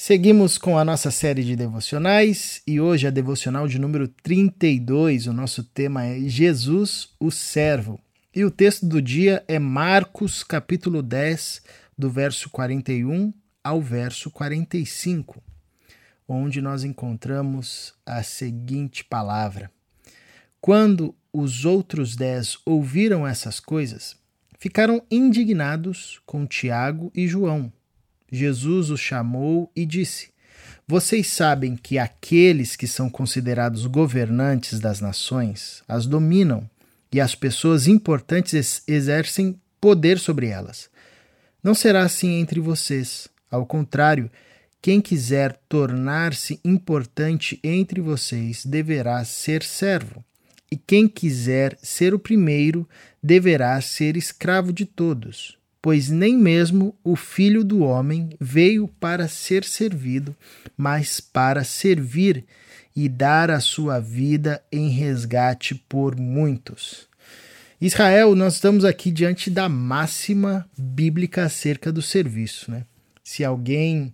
Seguimos com a nossa série de devocionais e hoje a devocional de número 32. O nosso tema é Jesus, o servo. E o texto do dia é Marcos, capítulo 10, do verso 41 ao verso 45, onde nós encontramos a seguinte palavra: Quando os outros dez ouviram essas coisas, ficaram indignados com Tiago e João Jesus os chamou e disse: Vocês sabem que aqueles que são considerados governantes das nações as dominam e as pessoas importantes exercem poder sobre elas. Não será assim entre vocês. Ao contrário, quem quiser tornar-se importante entre vocês deverá ser servo, e quem quiser ser o primeiro deverá ser escravo de todos pois nem mesmo o Filho do Homem veio para ser servido, mas para servir e dar a sua vida em resgate por muitos. Israel, nós estamos aqui diante da máxima bíblica acerca do serviço. Né? Se alguém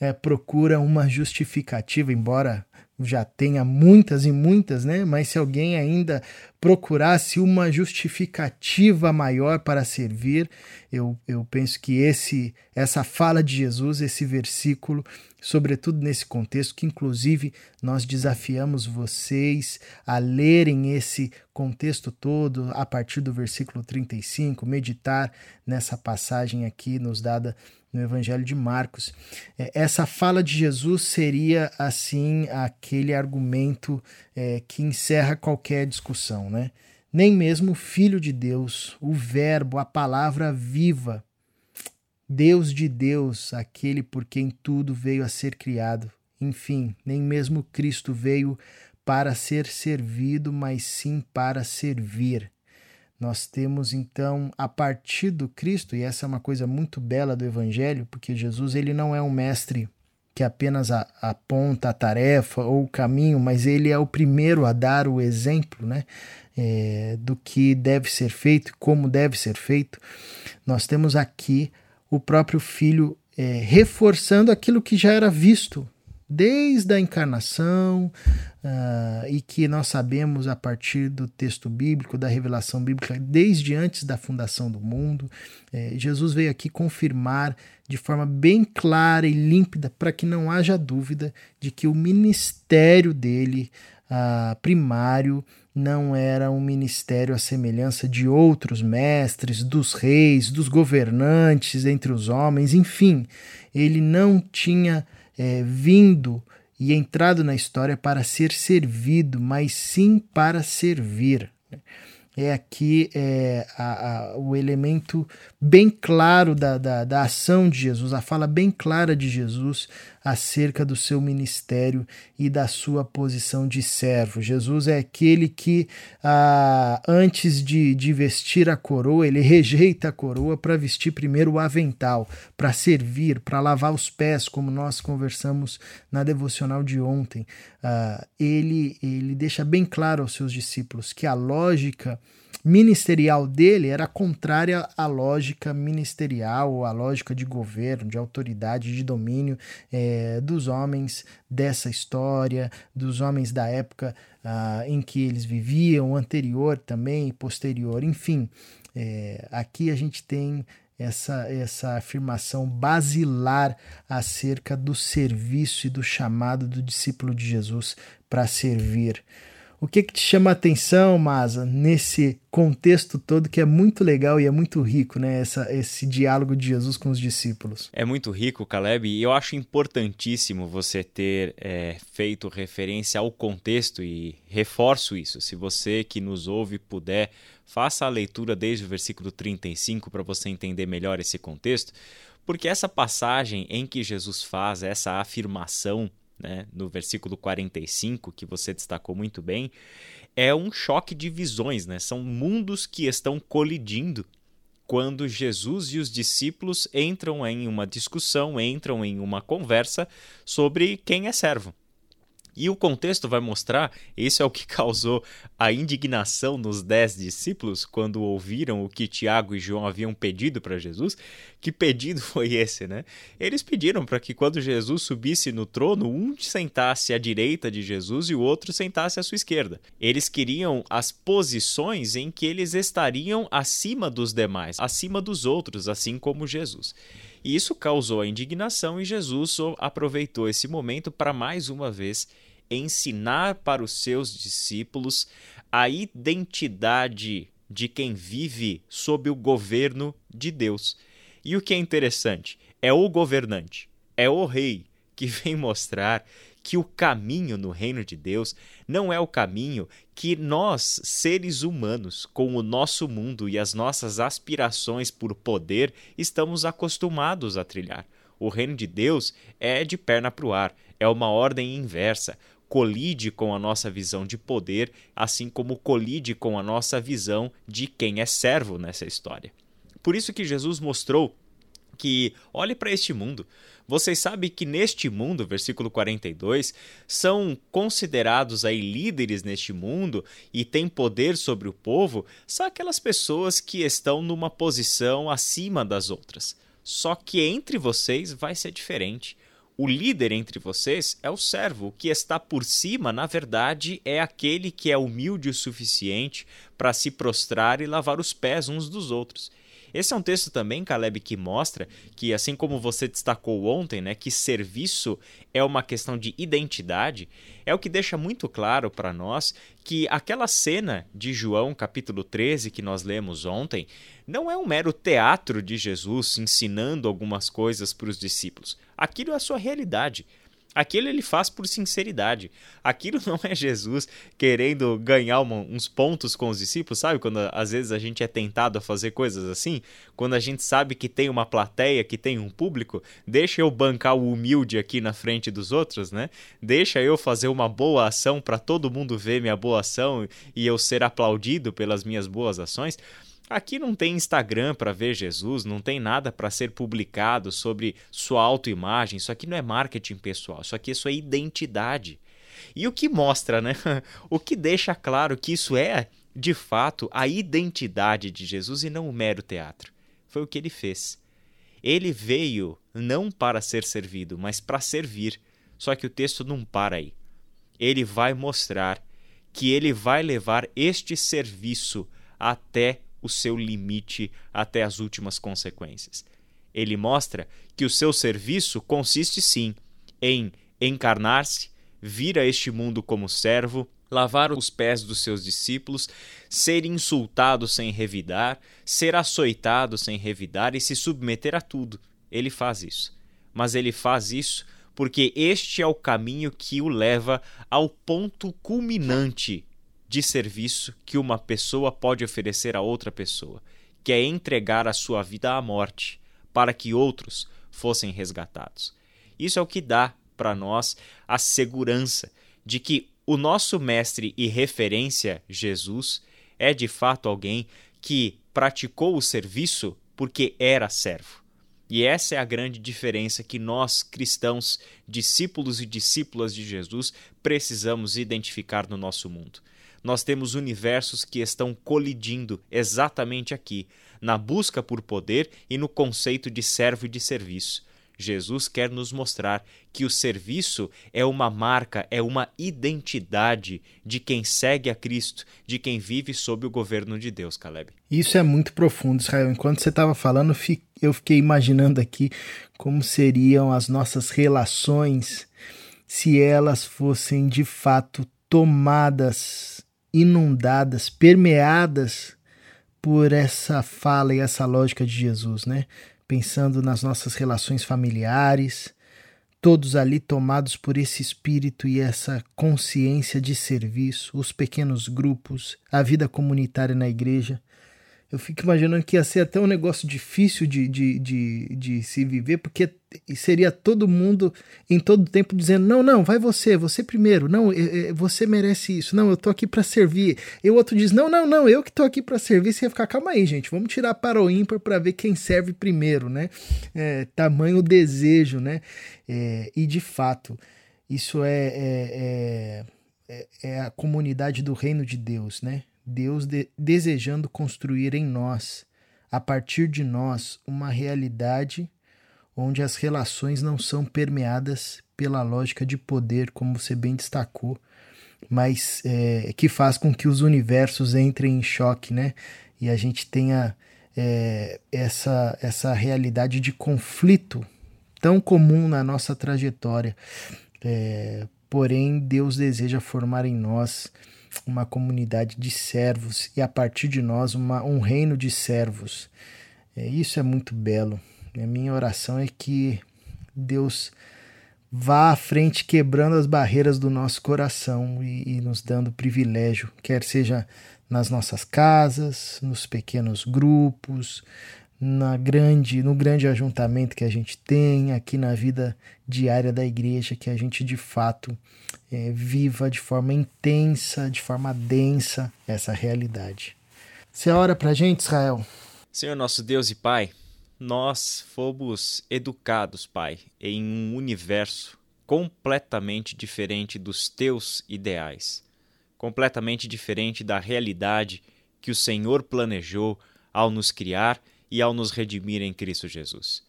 é, procura uma justificativa, embora já tenha muitas e muitas, né? Mas se alguém ainda procurasse uma justificativa maior para servir, eu, eu penso que esse essa fala de Jesus, esse versículo, sobretudo nesse contexto, que inclusive nós desafiamos vocês a lerem esse contexto todo a partir do versículo 35, meditar nessa passagem aqui nos dada no Evangelho de Marcos. É, essa fala de Jesus seria, assim, aquele argumento é, que encerra qualquer discussão, né? Nem mesmo o Filho de Deus, o Verbo, a palavra viva, Deus de Deus, aquele por quem tudo veio a ser criado. Enfim, nem mesmo Cristo veio para ser servido, mas sim para servir. Nós temos então a partir do Cristo, e essa é uma coisa muito bela do Evangelho, porque Jesus ele não é um mestre que apenas aponta a tarefa ou o caminho, mas ele é o primeiro a dar o exemplo né, é, do que deve ser feito, como deve ser feito. Nós temos aqui o próprio Filho é, reforçando aquilo que já era visto desde a encarnação, uh, e que nós sabemos a partir do texto bíblico, da revelação bíblica, desde antes da fundação do mundo. É, Jesus veio aqui confirmar de forma bem clara e límpida, para que não haja dúvida de que o ministério dele, uh, primário, não era um ministério à semelhança de outros mestres, dos reis, dos governantes entre os homens, enfim, ele não tinha é, vindo e entrado na história para ser servido, mas sim para servir é aqui é, a, a, o elemento bem claro da, da, da, ação de Jesus, a fala bem clara de Jesus acerca do seu ministério e da sua posição de servo. Jesus é aquele que, ah, antes de, de vestir a coroa, ele rejeita a coroa para vestir primeiro o avental, para servir, para lavar os pés, como nós conversamos na devocional de ontem. Ah, ele, ele deixa bem claro aos seus discípulos que a lógica ministerial dele era contrária à lógica ministerial, à lógica de governo, de autoridade, de domínio é, dos homens dessa história, dos homens da época ah, em que eles viviam, anterior também posterior. Enfim, é, aqui a gente tem essa, essa afirmação basilar acerca do serviço e do chamado do discípulo de Jesus para servir. O que, que te chama a atenção, Masa, nesse contexto todo que é muito legal e é muito rico, né? Essa, esse diálogo de Jesus com os discípulos. É muito rico, Caleb, e eu acho importantíssimo você ter é, feito referência ao contexto e reforço isso. Se você que nos ouve puder, faça a leitura desde o versículo 35 para você entender melhor esse contexto, porque essa passagem em que Jesus faz essa afirmação né, no versículo 45, que você destacou muito bem, é um choque de visões, né? São mundos que estão colidindo quando Jesus e os discípulos entram em uma discussão, entram em uma conversa sobre quem é servo. E o contexto vai mostrar, isso é o que causou a indignação nos dez discípulos quando ouviram o que Tiago e João haviam pedido para Jesus. Que pedido foi esse, né? Eles pediram para que quando Jesus subisse no trono, um sentasse à direita de Jesus e o outro sentasse à sua esquerda. Eles queriam as posições em que eles estariam acima dos demais, acima dos outros, assim como Jesus. E isso causou a indignação e Jesus aproveitou esse momento para mais uma vez ensinar para os seus discípulos a identidade de quem vive sob o governo de Deus. E o que é interessante é o governante, é o rei que vem mostrar que o caminho no reino de Deus não é o caminho que nós, seres humanos, com o nosso mundo e as nossas aspirações por poder, estamos acostumados a trilhar. O reino de Deus é de perna para o ar, é uma ordem inversa colide com a nossa visão de poder, assim como colide com a nossa visão de quem é servo nessa história. Por isso que Jesus mostrou que olhe para este mundo. Vocês sabem que neste mundo, versículo 42, são considerados aí líderes neste mundo e têm poder sobre o povo, são aquelas pessoas que estão numa posição acima das outras. Só que entre vocês vai ser diferente. O líder entre vocês é o servo. O que está por cima, na verdade, é aquele que é humilde o suficiente para se prostrar e lavar os pés uns dos outros. Esse é um texto também, Caleb, que mostra que, assim como você destacou ontem, né, que serviço é uma questão de identidade, é o que deixa muito claro para nós que aquela cena de João, capítulo 13, que nós lemos ontem, não é um mero teatro de Jesus ensinando algumas coisas para os discípulos. Aquilo é a sua realidade. Aquilo ele faz por sinceridade. Aquilo não é Jesus querendo ganhar uma, uns pontos com os discípulos, sabe? Quando às vezes a gente é tentado a fazer coisas assim, quando a gente sabe que tem uma plateia, que tem um público, deixa eu bancar o humilde aqui na frente dos outros, né? Deixa eu fazer uma boa ação para todo mundo ver minha boa ação e eu ser aplaudido pelas minhas boas ações. Aqui não tem Instagram para ver Jesus, não tem nada para ser publicado sobre sua autoimagem. Isso aqui não é marketing pessoal, isso aqui é identidade. E o que mostra, né? O que deixa claro que isso é, de fato, a identidade de Jesus e não o mero teatro. Foi o que ele fez. Ele veio não para ser servido, mas para servir. Só que o texto não para aí. Ele vai mostrar que ele vai levar este serviço até o seu limite até as últimas consequências. Ele mostra que o seu serviço consiste sim em encarnar-se, vir a este mundo como servo, lavar os pés dos seus discípulos, ser insultado sem revidar, ser açoitado sem revidar e se submeter a tudo. Ele faz isso. Mas ele faz isso porque este é o caminho que o leva ao ponto culminante de serviço que uma pessoa pode oferecer a outra pessoa, que é entregar a sua vida à morte para que outros fossem resgatados. Isso é o que dá para nós a segurança de que o nosso mestre e referência, Jesus, é de fato alguém que praticou o serviço porque era servo. E essa é a grande diferença que nós, cristãos, discípulos e discípulas de Jesus, precisamos identificar no nosso mundo nós temos universos que estão colidindo exatamente aqui, na busca por poder e no conceito de servo e de serviço. Jesus quer nos mostrar que o serviço é uma marca, é uma identidade de quem segue a Cristo, de quem vive sob o governo de Deus, Caleb. Isso é muito profundo, Israel. Enquanto você estava falando, eu fiquei imaginando aqui como seriam as nossas relações se elas fossem de fato tomadas inundadas, permeadas por essa fala e essa lógica de Jesus, né? Pensando nas nossas relações familiares, todos ali tomados por esse espírito e essa consciência de serviço, os pequenos grupos, a vida comunitária na igreja. Eu fico imaginando que ia ser até um negócio difícil de, de, de, de se viver, porque seria todo mundo em todo tempo dizendo: não, não, vai você, você primeiro, não, você merece isso, não, eu tô aqui para servir. E o outro diz: não, não, não, eu que tô aqui para servir. Você ia ficar, calma aí, gente, vamos tirar para o ímpar para ver quem serve primeiro, né? É, tamanho desejo, né? É, e de fato. Isso é, é, é, é a comunidade do reino de Deus, né? Deus de, desejando construir em nós, a partir de nós, uma realidade onde as relações não são permeadas pela lógica de poder, como você bem destacou, mas é, que faz com que os universos entrem em choque, né? E a gente tenha é, essa, essa realidade de conflito tão comum na nossa trajetória. É, porém, Deus deseja formar em nós uma comunidade de servos e a partir de nós uma, um reino de servos. É, isso é muito belo. A minha oração é que Deus vá à frente quebrando as barreiras do nosso coração e, e nos dando privilégio, quer seja nas nossas casas, nos pequenos grupos, na grande, no grande ajuntamento que a gente tem aqui na vida diária da igreja, que a gente de fato é, viva de forma intensa, de forma densa essa realidade. Você ora para a gente, Israel? Senhor nosso Deus e Pai, nós fomos educados, Pai, em um universo completamente diferente dos teus ideais completamente diferente da realidade que o Senhor planejou ao nos criar e ao nos redimir em Cristo Jesus.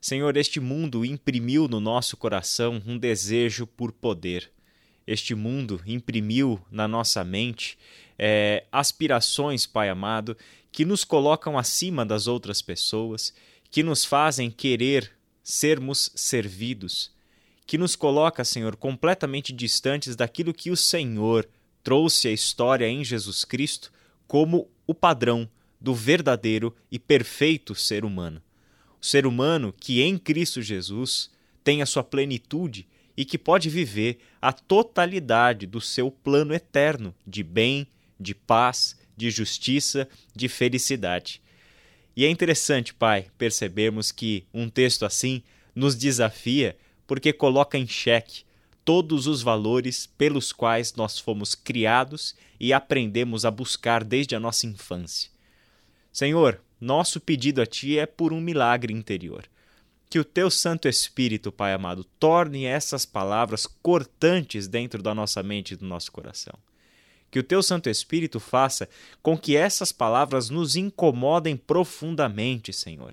Senhor, este mundo imprimiu no nosso coração um desejo por poder. Este mundo imprimiu na nossa mente é, aspirações, Pai amado, que nos colocam acima das outras pessoas, que nos fazem querer sermos servidos, que nos coloca, Senhor, completamente distantes daquilo que o Senhor trouxe a história em Jesus Cristo como o padrão do verdadeiro e perfeito ser humano. O ser humano que em Cristo Jesus tem a sua plenitude e que pode viver a totalidade do seu plano eterno de bem, de paz, de justiça, de felicidade. E é interessante, Pai, percebermos que um texto assim nos desafia porque coloca em xeque todos os valores pelos quais nós fomos criados e aprendemos a buscar desde a nossa infância. Senhor, nosso pedido a Ti é por um milagre interior. Que o Teu Santo Espírito, Pai amado, torne essas palavras cortantes dentro da nossa mente e do nosso coração. Que o Teu Santo Espírito faça com que essas palavras nos incomodem profundamente, Senhor,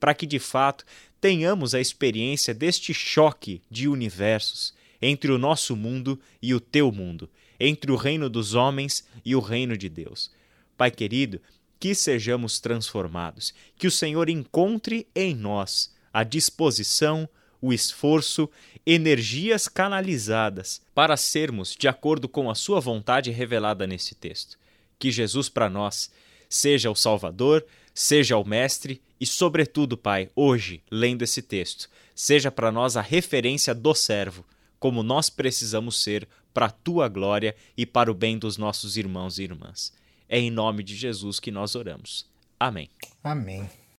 para que de fato tenhamos a experiência deste choque de universos entre o nosso mundo e o teu mundo, entre o reino dos homens e o reino de Deus. Pai querido, que sejamos transformados, que o Senhor encontre em nós a disposição, o esforço, energias canalizadas para sermos de acordo com a Sua vontade revelada nesse texto. Que Jesus para nós seja o Salvador, seja o Mestre e, sobretudo, Pai, hoje, lendo esse texto, seja para nós a referência do servo como nós precisamos ser para a tua glória e para o bem dos nossos irmãos e irmãs. É em nome de Jesus que nós oramos. Amém. Amém.